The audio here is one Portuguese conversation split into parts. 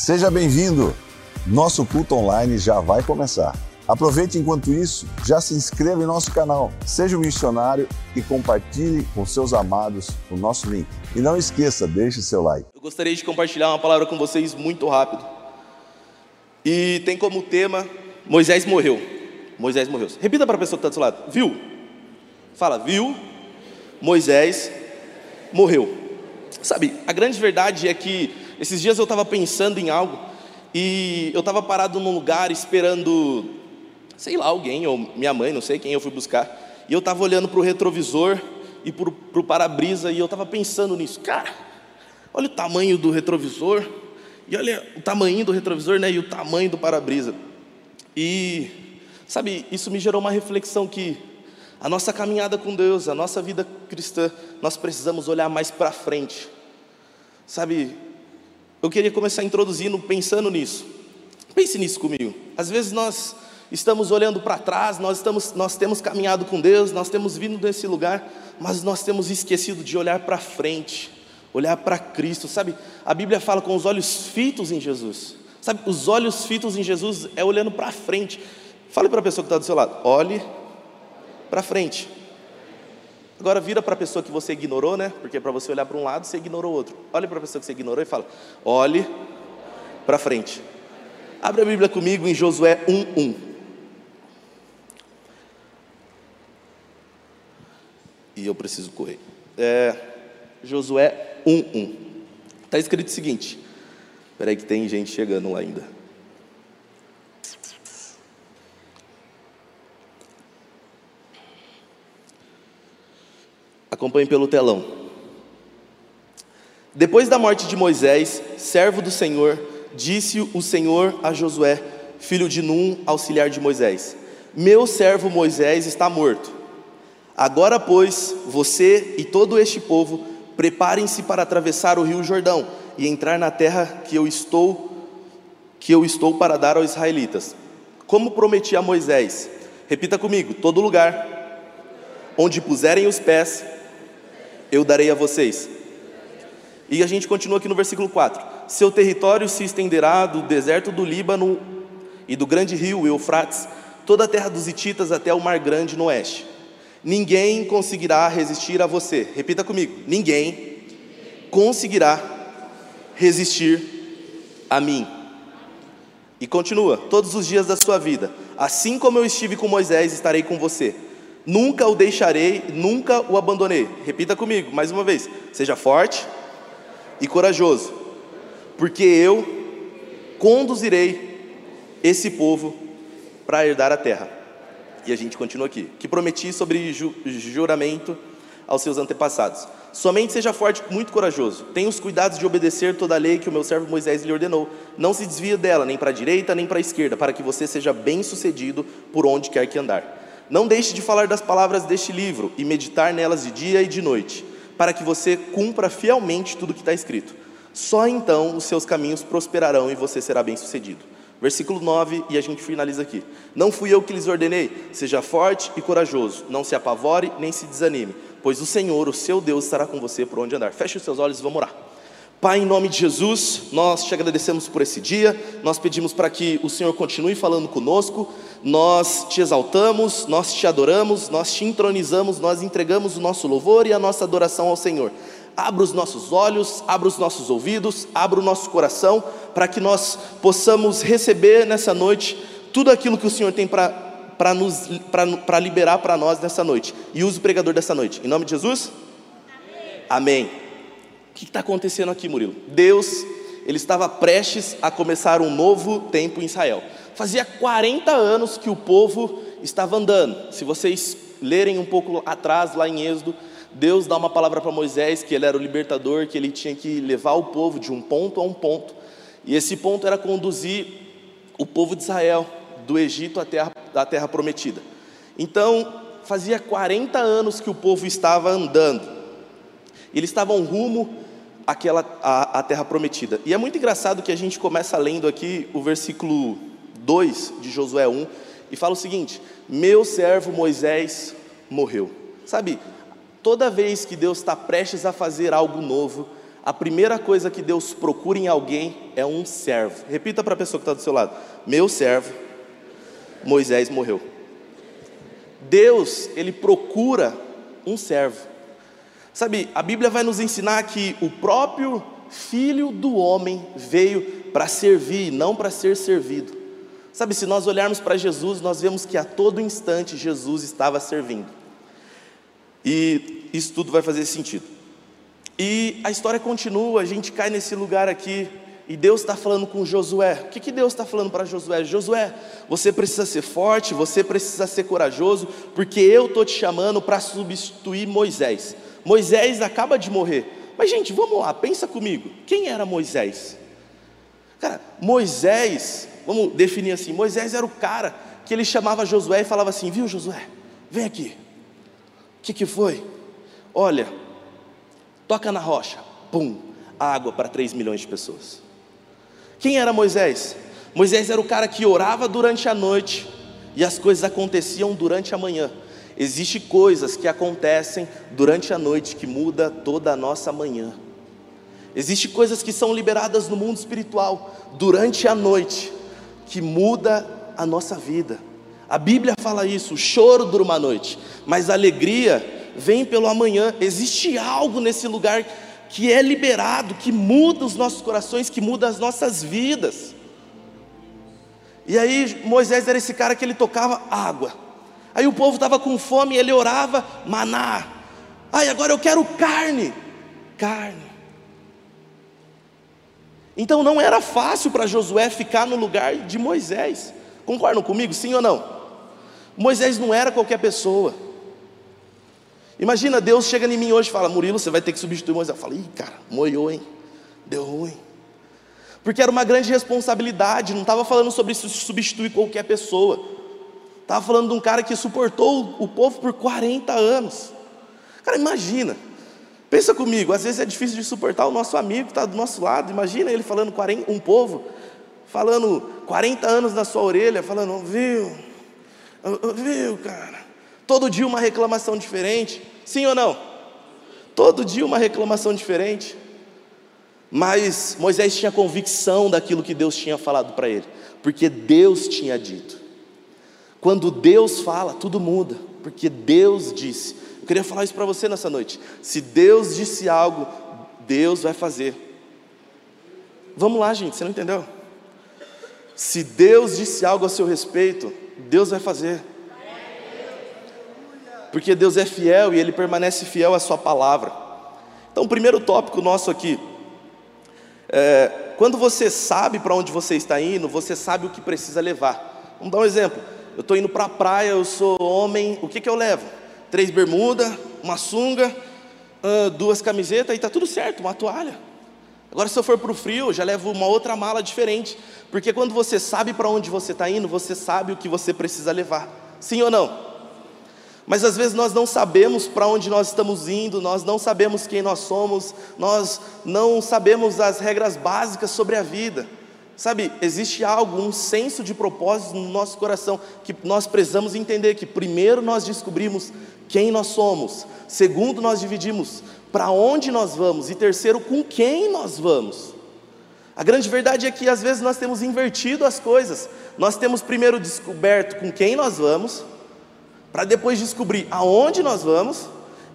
Seja bem-vindo! Nosso culto online já vai começar. Aproveite enquanto isso, já se inscreva em nosso canal, seja um missionário e compartilhe com seus amados o nosso link. E não esqueça, deixe seu like. Eu gostaria de compartilhar uma palavra com vocês muito rápido. E tem como tema Moisés morreu. Moisés morreu. Repita para a pessoa que está do seu lado. Viu? Fala, viu? Moisés morreu. Sabe, a grande verdade é que esses dias eu estava pensando em algo e eu estava parado num lugar esperando, sei lá, alguém, ou minha mãe, não sei quem eu fui buscar. E eu estava olhando para o retrovisor e para o para-brisa e eu estava pensando nisso. Cara, olha o tamanho do retrovisor e olha o tamanho do retrovisor né, e o tamanho do para-brisa. E, sabe, isso me gerou uma reflexão que a nossa caminhada com Deus, a nossa vida cristã, nós precisamos olhar mais para frente. Sabe, eu queria começar introduzindo, pensando nisso. Pense nisso comigo. Às vezes nós estamos olhando para trás, nós, estamos, nós temos caminhado com Deus, nós temos vindo desse lugar, mas nós temos esquecido de olhar para frente, olhar para Cristo. Sabe, a Bíblia fala com os olhos fitos em Jesus. Sabe, os olhos fitos em Jesus é olhando para frente. Fale para a pessoa que está do seu lado, olhe para frente. Agora vira para a pessoa que você ignorou, né? Porque para você olhar para um lado, você ignorou o outro. Olhe para a pessoa que você ignorou e fala: olhe para frente. Abre a Bíblia comigo em Josué 1:1. E eu preciso correr. É, Josué 1:1. Está escrito o seguinte. Espera aí que tem gente chegando lá ainda. Acompanhe pelo telão. Depois da morte de Moisés, servo do Senhor, disse o Senhor a Josué, filho de Num, auxiliar de Moisés: Meu servo Moisés está morto. Agora, pois, você e todo este povo, preparem-se para atravessar o rio Jordão e entrar na terra que eu estou que eu estou para dar aos israelitas. Como prometi a Moisés, repita comigo: todo lugar onde puserem os pés, eu darei a vocês. E a gente continua aqui no versículo 4: Seu território se estenderá do deserto do Líbano e do grande rio Eufrates, toda a terra dos Hititas até o mar grande no oeste. Ninguém conseguirá resistir a você. Repita comigo: ninguém conseguirá resistir a mim. E continua: todos os dias da sua vida, assim como eu estive com Moisés, estarei com você Nunca o deixarei, nunca o abandonei. Repita comigo, mais uma vez. Seja forte e corajoso, porque eu conduzirei esse povo para herdar a terra. E a gente continua aqui. Que prometi sobre ju juramento aos seus antepassados. Somente seja forte, muito corajoso. Tenha os cuidados de obedecer toda a lei que o meu servo Moisés lhe ordenou. Não se desvie dela, nem para a direita, nem para a esquerda, para que você seja bem-sucedido por onde quer que andar. Não deixe de falar das palavras deste livro e meditar nelas de dia e de noite, para que você cumpra fielmente tudo que está escrito. Só então os seus caminhos prosperarão e você será bem-sucedido. Versículo 9, e a gente finaliza aqui. Não fui eu que lhes ordenei, seja forte e corajoso, não se apavore nem se desanime, pois o Senhor, o seu Deus, estará com você por onde andar. Feche os seus olhos e vamos orar. Pai, em nome de Jesus, nós te agradecemos por esse dia, nós pedimos para que o Senhor continue falando conosco, nós te exaltamos, nós te adoramos, nós te entronizamos, nós entregamos o nosso louvor e a nossa adoração ao Senhor. Abra os nossos olhos, abra os nossos ouvidos, abra o nosso coração, para que nós possamos receber nessa noite tudo aquilo que o Senhor tem para liberar para nós nessa noite. E use o pregador dessa noite. Em nome de Jesus? Amém. Amém que está acontecendo aqui, Murilo? Deus, ele estava prestes a começar um novo tempo em Israel. Fazia 40 anos que o povo estava andando. Se vocês lerem um pouco atrás, lá em Êxodo, Deus dá uma palavra para Moisés que ele era o libertador, que ele tinha que levar o povo de um ponto a um ponto. E esse ponto era conduzir o povo de Israel do Egito à terra, à terra prometida. Então, fazia 40 anos que o povo estava andando. Eles estavam rumo aquela a, a terra prometida. E é muito engraçado que a gente começa lendo aqui o versículo 2 de Josué 1 e fala o seguinte: Meu servo Moisés morreu. Sabe, toda vez que Deus está prestes a fazer algo novo, a primeira coisa que Deus procura em alguém é um servo. Repita para a pessoa que está do seu lado: Meu servo, Moisés morreu. Deus, ele procura um servo. Sabe, a Bíblia vai nos ensinar que o próprio Filho do homem veio para servir, não para ser servido. Sabe, se nós olharmos para Jesus, nós vemos que a todo instante Jesus estava servindo. E isso tudo vai fazer sentido. E a história continua, a gente cai nesse lugar aqui, e Deus está falando com Josué. O que, que Deus está falando para Josué? Josué, você precisa ser forte, você precisa ser corajoso, porque eu estou te chamando para substituir Moisés. Moisés acaba de morrer. Mas, gente, vamos lá, pensa comigo. Quem era Moisés? Cara, Moisés, vamos definir assim: Moisés era o cara que ele chamava Josué e falava assim: Viu, Josué, vem aqui. O que, que foi? Olha, toca na rocha, pum, água para 3 milhões de pessoas. Quem era Moisés? Moisés era o cara que orava durante a noite e as coisas aconteciam durante a manhã. Existem coisas que acontecem durante a noite que muda toda a nossa manhã. Existem coisas que são liberadas no mundo espiritual durante a noite que muda a nossa vida. A Bíblia fala isso, o choro dura uma noite, mas a alegria vem pelo amanhã. Existe algo nesse lugar que é liberado, que muda os nossos corações, que muda as nossas vidas. E aí Moisés era esse cara que ele tocava água. Aí o povo estava com fome, ele orava, maná. Ai, agora eu quero carne. Carne. Então não era fácil para Josué ficar no lugar de Moisés. Concordam comigo, sim ou não? Moisés não era qualquer pessoa. Imagina, Deus chega em mim hoje e fala: Murilo, você vai ter que substituir Moisés. Eu falo: ih, cara, moiou, hein? Deu ruim. Porque era uma grande responsabilidade, não estava falando sobre substituir qualquer pessoa. Estava falando de um cara que suportou o povo por 40 anos. Cara, imagina. Pensa comigo, às vezes é difícil de suportar o nosso amigo que está do nosso lado. Imagina ele falando 40, um povo, falando 40 anos na sua orelha, falando, viu, viu, cara. Todo dia uma reclamação diferente. Sim ou não? Todo dia uma reclamação diferente. Mas Moisés tinha convicção daquilo que Deus tinha falado para ele, porque Deus tinha dito. Quando Deus fala, tudo muda, porque Deus disse. Queria falar isso para você nessa noite. Se Deus disse algo, Deus vai fazer. Vamos lá, gente, você não entendeu? Se Deus disse algo a seu respeito, Deus vai fazer porque Deus é fiel e Ele permanece fiel à Sua palavra. Então, o primeiro tópico nosso aqui, é, quando você sabe para onde você está indo, você sabe o que precisa levar. Vamos dar um exemplo. Eu estou indo para a praia, eu sou homem, o que, que eu levo? Três bermudas, uma sunga, duas camisetas e está tudo certo, uma toalha. Agora, se eu for para o frio, já levo uma outra mala diferente, porque quando você sabe para onde você está indo, você sabe o que você precisa levar. Sim ou não? Mas às vezes nós não sabemos para onde nós estamos indo, nós não sabemos quem nós somos, nós não sabemos as regras básicas sobre a vida. Sabe, existe algo, um senso de propósito no nosso coração que nós precisamos entender que primeiro nós descobrimos quem nós somos, segundo nós dividimos para onde nós vamos e terceiro com quem nós vamos. A grande verdade é que às vezes nós temos invertido as coisas. Nós temos primeiro descoberto com quem nós vamos, para depois descobrir aonde nós vamos,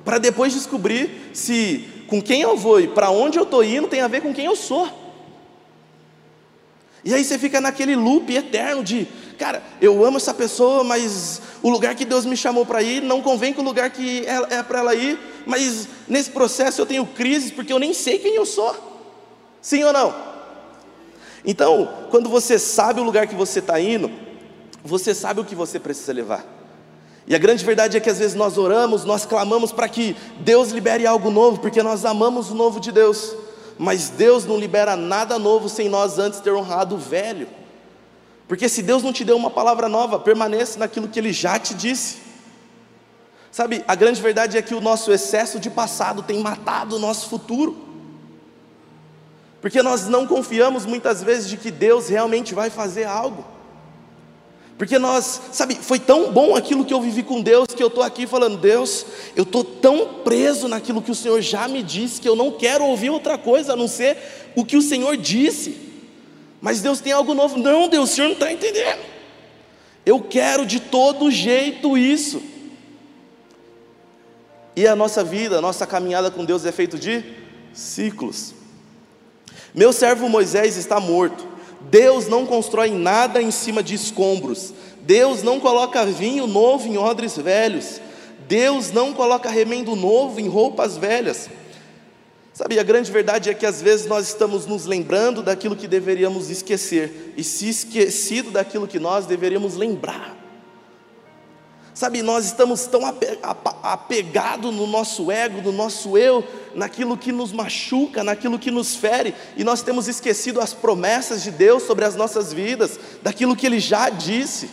para depois descobrir se com quem eu vou e para onde eu estou indo tem a ver com quem eu sou. E aí você fica naquele loop eterno de, cara, eu amo essa pessoa, mas o lugar que Deus me chamou para ir não convém com o lugar que é, para ela ir, mas nesse processo eu tenho crises porque eu nem sei quem eu sou. Sim ou não? Então, quando você sabe o lugar que você está indo, você sabe o que você precisa levar. E a grande verdade é que às vezes nós oramos, nós clamamos para que Deus libere algo novo, porque nós amamos o novo de Deus. Mas Deus não libera nada novo sem nós antes ter honrado o velho. Porque se Deus não te deu uma palavra nova, permaneça naquilo que Ele já te disse. Sabe, a grande verdade é que o nosso excesso de passado tem matado o nosso futuro. Porque nós não confiamos muitas vezes de que Deus realmente vai fazer algo. Porque nós, sabe, foi tão bom aquilo que eu vivi com Deus que eu estou aqui falando, Deus, eu estou tão preso naquilo que o Senhor já me disse que eu não quero ouvir outra coisa a não ser o que o Senhor disse. Mas Deus tem algo novo. Não, Deus, o Senhor não está entendendo. Eu quero de todo jeito isso. E a nossa vida, a nossa caminhada com Deus é feito de ciclos. Meu servo Moisés está morto. Deus não constrói nada em cima de escombros. Deus não coloca vinho novo em odres velhos. Deus não coloca remendo novo em roupas velhas. Sabe, a grande verdade é que às vezes nós estamos nos lembrando daquilo que deveríamos esquecer e se esquecido daquilo que nós deveríamos lembrar. Sabe, nós estamos tão apegados no nosso ego, no nosso eu, naquilo que nos machuca, naquilo que nos fere, e nós temos esquecido as promessas de Deus sobre as nossas vidas, daquilo que Ele já disse.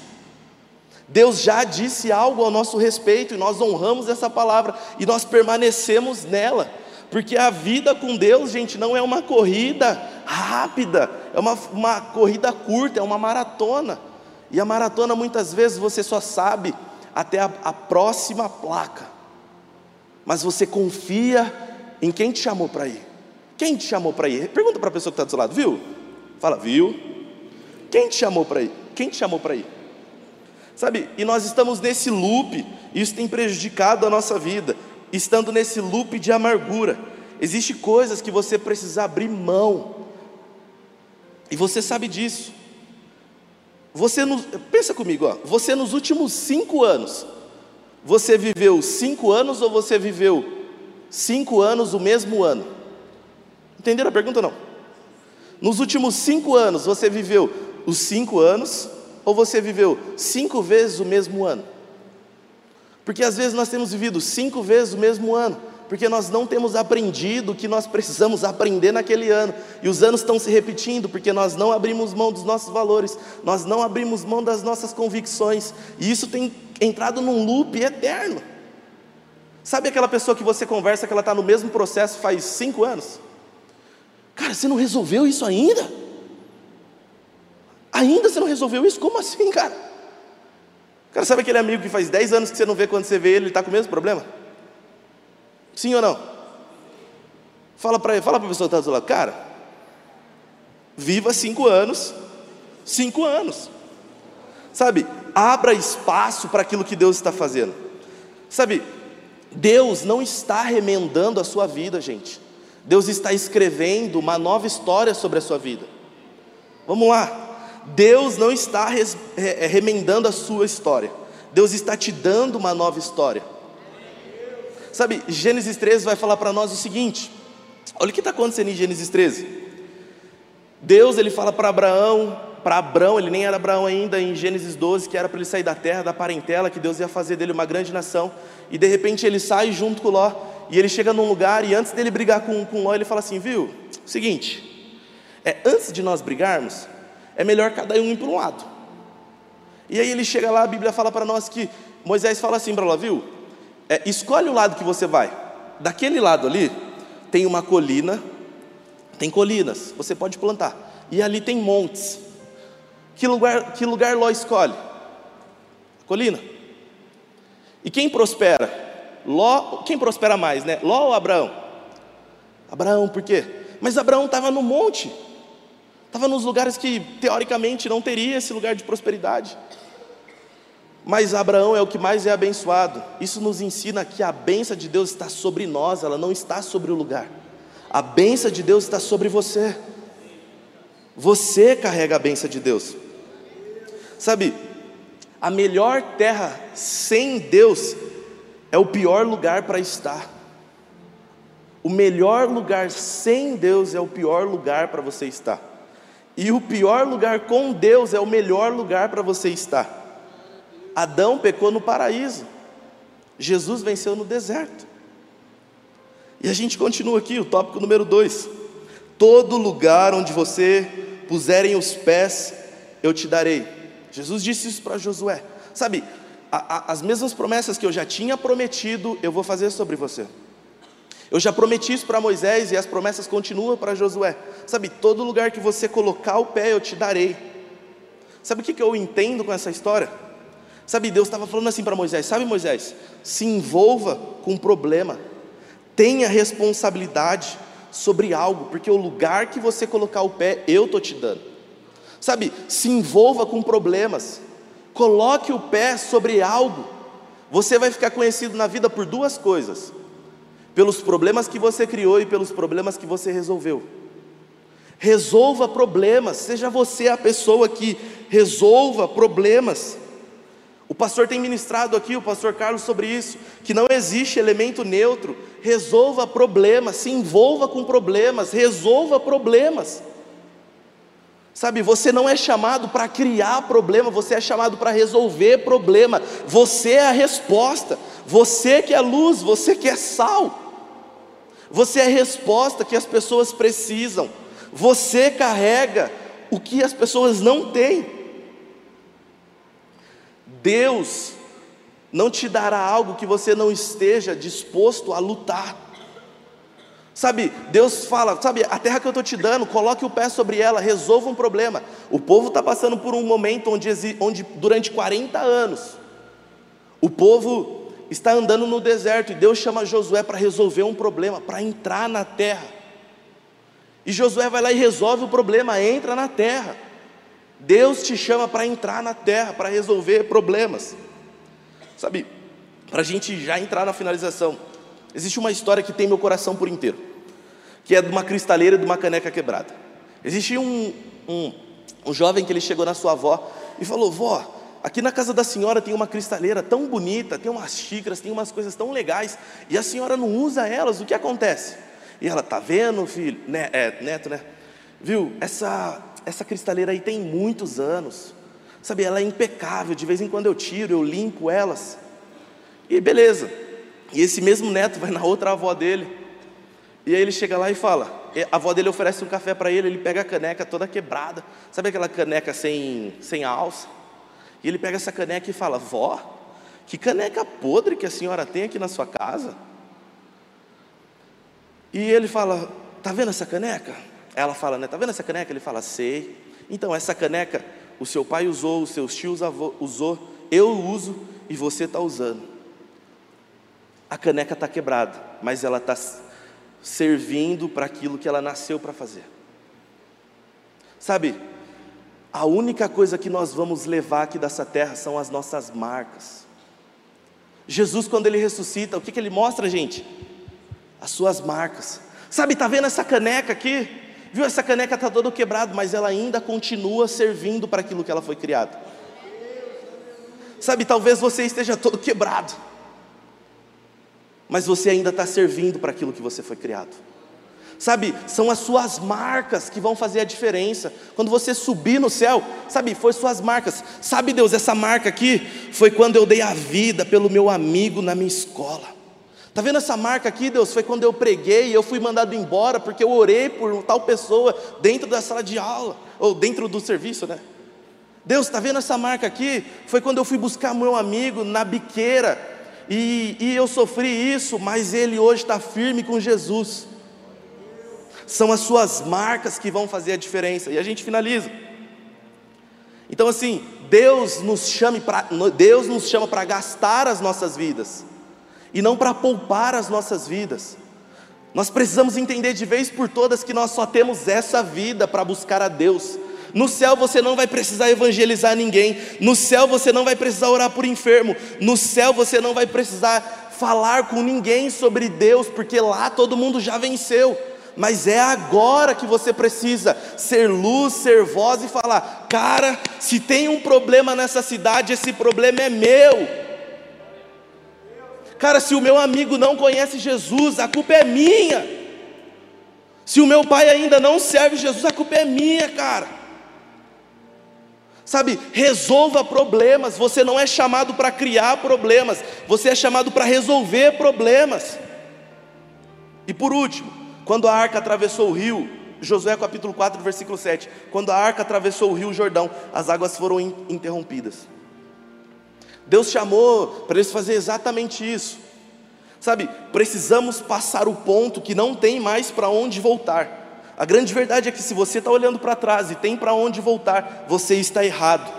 Deus já disse algo ao nosso respeito, e nós honramos essa palavra, e nós permanecemos nela, porque a vida com Deus, gente, não é uma corrida rápida, é uma, uma corrida curta, é uma maratona, e a maratona muitas vezes você só sabe até a, a próxima placa. Mas você confia em quem te chamou para ir. Quem te chamou para ir? Pergunta para a pessoa que está do seu lado, viu? Fala, viu? Quem te chamou para ir? Quem te chamou para ir? Sabe, e nós estamos nesse loop, e isso tem prejudicado a nossa vida, estando nesse loop de amargura. Existem coisas que você precisa abrir mão, e você sabe disso. Você nos, pensa comigo, ó, você nos últimos cinco anos, você viveu cinco anos ou você viveu cinco anos o mesmo ano? Entenderam a pergunta não? Nos últimos cinco anos, você viveu os cinco anos ou você viveu cinco vezes o mesmo ano? Porque às vezes nós temos vivido cinco vezes o mesmo ano porque nós não temos aprendido o que nós precisamos aprender naquele ano, e os anos estão se repetindo, porque nós não abrimos mão dos nossos valores, nós não abrimos mão das nossas convicções, e isso tem entrado num loop eterno. Sabe aquela pessoa que você conversa que ela está no mesmo processo faz cinco anos? Cara, você não resolveu isso ainda? Ainda você não resolveu isso? Como assim, cara? Cara, sabe aquele amigo que faz dez anos que você não vê quando você vê ele, ele está com o mesmo problema? Sim ou não? Fala para fala a pessoa que está do lado, cara, viva cinco anos, cinco anos. Sabe, abra espaço para aquilo que Deus está fazendo. Sabe, Deus não está remendando a sua vida, gente. Deus está escrevendo uma nova história sobre a sua vida. Vamos lá. Deus não está remendando a sua história. Deus está te dando uma nova história. Sabe, Gênesis 13 vai falar para nós o seguinte: olha o que está acontecendo em Gênesis 13. Deus ele fala para Abraão, para Abraão, ele nem era Abraão ainda, em Gênesis 12, que era para ele sair da terra, da parentela, que Deus ia fazer dele uma grande nação, e de repente ele sai junto com Ló, e ele chega num lugar, e antes dele brigar com, com Ló, ele fala assim: viu, seguinte, é, antes de nós brigarmos, é melhor cada um ir para um lado. E aí ele chega lá, a Bíblia fala para nós que Moisés fala assim para Ló, viu, é, escolhe o lado que você vai. Daquele lado ali tem uma colina, tem colinas, você pode plantar. E ali tem montes. Que lugar, que lugar Ló escolhe? Colina. E quem prospera? Ló, quem prospera mais, né? Ló ou Abraão? Abraão, por quê? Mas Abraão estava no monte, estava nos lugares que teoricamente não teria esse lugar de prosperidade. Mas Abraão é o que mais é abençoado. Isso nos ensina que a benção de Deus está sobre nós, ela não está sobre o lugar. A benção de Deus está sobre você. Você carrega a benção de Deus. Sabe, a melhor terra sem Deus é o pior lugar para estar. O melhor lugar sem Deus é o pior lugar para você estar. E o pior lugar com Deus é o melhor lugar para você estar. Adão pecou no paraíso, Jesus venceu no deserto. E a gente continua aqui, o tópico número 2: Todo lugar onde você puserem os pés, eu te darei. Jesus disse isso para Josué. Sabe, a, a, as mesmas promessas que eu já tinha prometido, eu vou fazer sobre você. Eu já prometi isso para Moisés e as promessas continuam para Josué. Sabe, todo lugar que você colocar o pé, eu te darei. Sabe o que eu entendo com essa história? Sabe, Deus estava falando assim para Moisés: Sabe, Moisés, se envolva com um problema, tenha responsabilidade sobre algo, porque o lugar que você colocar o pé, eu estou te dando. Sabe, se envolva com problemas, coloque o pé sobre algo, você vai ficar conhecido na vida por duas coisas: pelos problemas que você criou e pelos problemas que você resolveu. Resolva problemas, seja você a pessoa que resolva problemas. O pastor tem ministrado aqui, o pastor Carlos, sobre isso, que não existe elemento neutro. Resolva problemas, se envolva com problemas, resolva problemas. Sabe, você não é chamado para criar problema, você é chamado para resolver problema. Você é a resposta. Você que é luz, você que é sal. Você é a resposta que as pessoas precisam. Você carrega o que as pessoas não têm. Deus não te dará algo que você não esteja disposto a lutar. Sabe, Deus fala, sabe, a terra que eu estou te dando, coloque o pé sobre ela, resolva um problema. O povo está passando por um momento onde, onde, durante 40 anos, o povo está andando no deserto e Deus chama Josué para resolver um problema, para entrar na terra. E Josué vai lá e resolve o problema, entra na terra. Deus te chama para entrar na terra, para resolver problemas. Sabe, para a gente já entrar na finalização, existe uma história que tem meu coração por inteiro, que é de uma cristaleira e de uma caneca quebrada. Existe um, um, um jovem que ele chegou na sua avó e falou: Vó, aqui na casa da senhora tem uma cristaleira tão bonita, tem umas xícaras, tem umas coisas tão legais, e a senhora não usa elas, o que acontece? E ela, tá vendo, filho? Né, é, neto, né? Viu? Essa, essa cristaleira aí tem muitos anos. Sabe, ela é impecável, de vez em quando eu tiro, eu limpo elas. E beleza. E esse mesmo neto vai na outra avó dele. E aí ele chega lá e fala: a avó dele oferece um café para ele, ele pega a caneca toda quebrada. Sabe aquela caneca sem, sem alça? E ele pega essa caneca e fala: Vó, que caneca podre que a senhora tem aqui na sua casa? E ele fala: Tá vendo essa caneca? Ela fala, né? Tá vendo essa caneca? Ele fala: Sei. Então, essa caneca o seu pai usou, os seus tios usou, eu uso e você está usando. A caneca está quebrada, mas ela está servindo para aquilo que ela nasceu para fazer. Sabe, a única coisa que nós vamos levar aqui dessa terra são as nossas marcas. Jesus, quando ele ressuscita, o que, que ele mostra, gente? As suas marcas. Sabe, está vendo essa caneca aqui? Viu, essa caneca está toda quebrada, mas ela ainda continua servindo para aquilo que ela foi criada. Sabe, talvez você esteja todo quebrado, mas você ainda está servindo para aquilo que você foi criado. Sabe, são as suas marcas que vão fazer a diferença. Quando você subir no céu, sabe, foi suas marcas. Sabe, Deus, essa marca aqui foi quando eu dei a vida pelo meu amigo na minha escola. Está vendo essa marca aqui, Deus? Foi quando eu preguei e eu fui mandado embora porque eu orei por tal pessoa dentro da sala de aula, ou dentro do serviço, né? Deus, está vendo essa marca aqui? Foi quando eu fui buscar meu amigo na biqueira e, e eu sofri isso, mas ele hoje está firme com Jesus. São as suas marcas que vão fazer a diferença. E a gente finaliza. Então, assim, Deus nos chama para Deus nos chama para gastar as nossas vidas e não para poupar as nossas vidas. Nós precisamos entender de vez por todas que nós só temos essa vida para buscar a Deus. No céu você não vai precisar evangelizar ninguém, no céu você não vai precisar orar por enfermo, no céu você não vai precisar falar com ninguém sobre Deus, porque lá todo mundo já venceu. Mas é agora que você precisa ser luz, ser voz e falar: cara, se tem um problema nessa cidade, esse problema é meu. Cara, se o meu amigo não conhece Jesus, a culpa é minha. Se o meu pai ainda não serve Jesus, a culpa é minha, cara. Sabe, resolva problemas. Você não é chamado para criar problemas, você é chamado para resolver problemas. E por último, quando a arca atravessou o rio, Josué capítulo 4, versículo 7. Quando a arca atravessou o rio Jordão, as águas foram interrompidas. Deus chamou para eles fazer exatamente isso. Sabe, precisamos passar o ponto que não tem mais para onde voltar. A grande verdade é que se você está olhando para trás e tem para onde voltar, você está errado.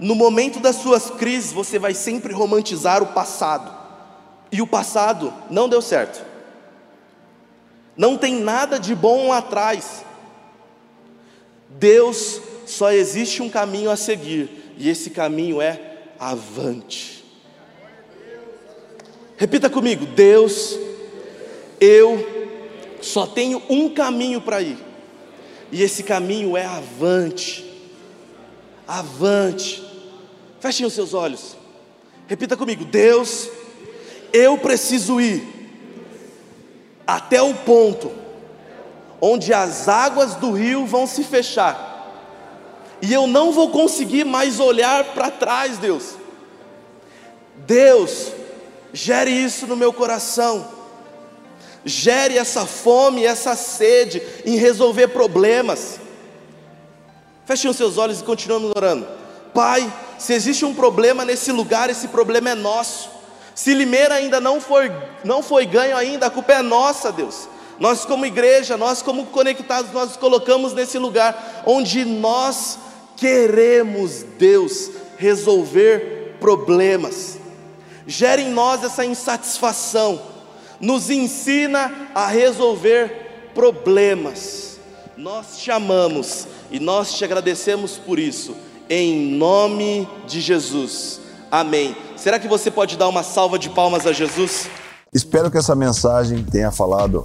No momento das suas crises, você vai sempre romantizar o passado. E o passado não deu certo. Não tem nada de bom lá atrás. Deus só existe um caminho a seguir, e esse caminho é avante. Repita comigo: Deus, eu só tenho um caminho para ir, e esse caminho é avante. Avante. Fechem os seus olhos. Repita comigo: Deus, eu preciso ir até o ponto onde as águas do rio vão se fechar, e eu não vou conseguir mais olhar para trás, Deus. Deus, gere isso no meu coração, gere essa fome, essa sede em resolver problemas. Fechem os seus olhos e continuamos orando. Pai, se existe um problema nesse lugar, esse problema é nosso. Se Limeira ainda não foi, não foi ganho ainda, a culpa é nossa, Deus. Nós como igreja, nós como conectados, nós nos colocamos nesse lugar onde nós queremos, Deus, resolver problemas. Gere em nós essa insatisfação. Nos ensina a resolver problemas. Nós te amamos e nós te agradecemos por isso em nome de Jesus. Amém. Será que você pode dar uma salva de palmas a Jesus? Espero que essa mensagem tenha falado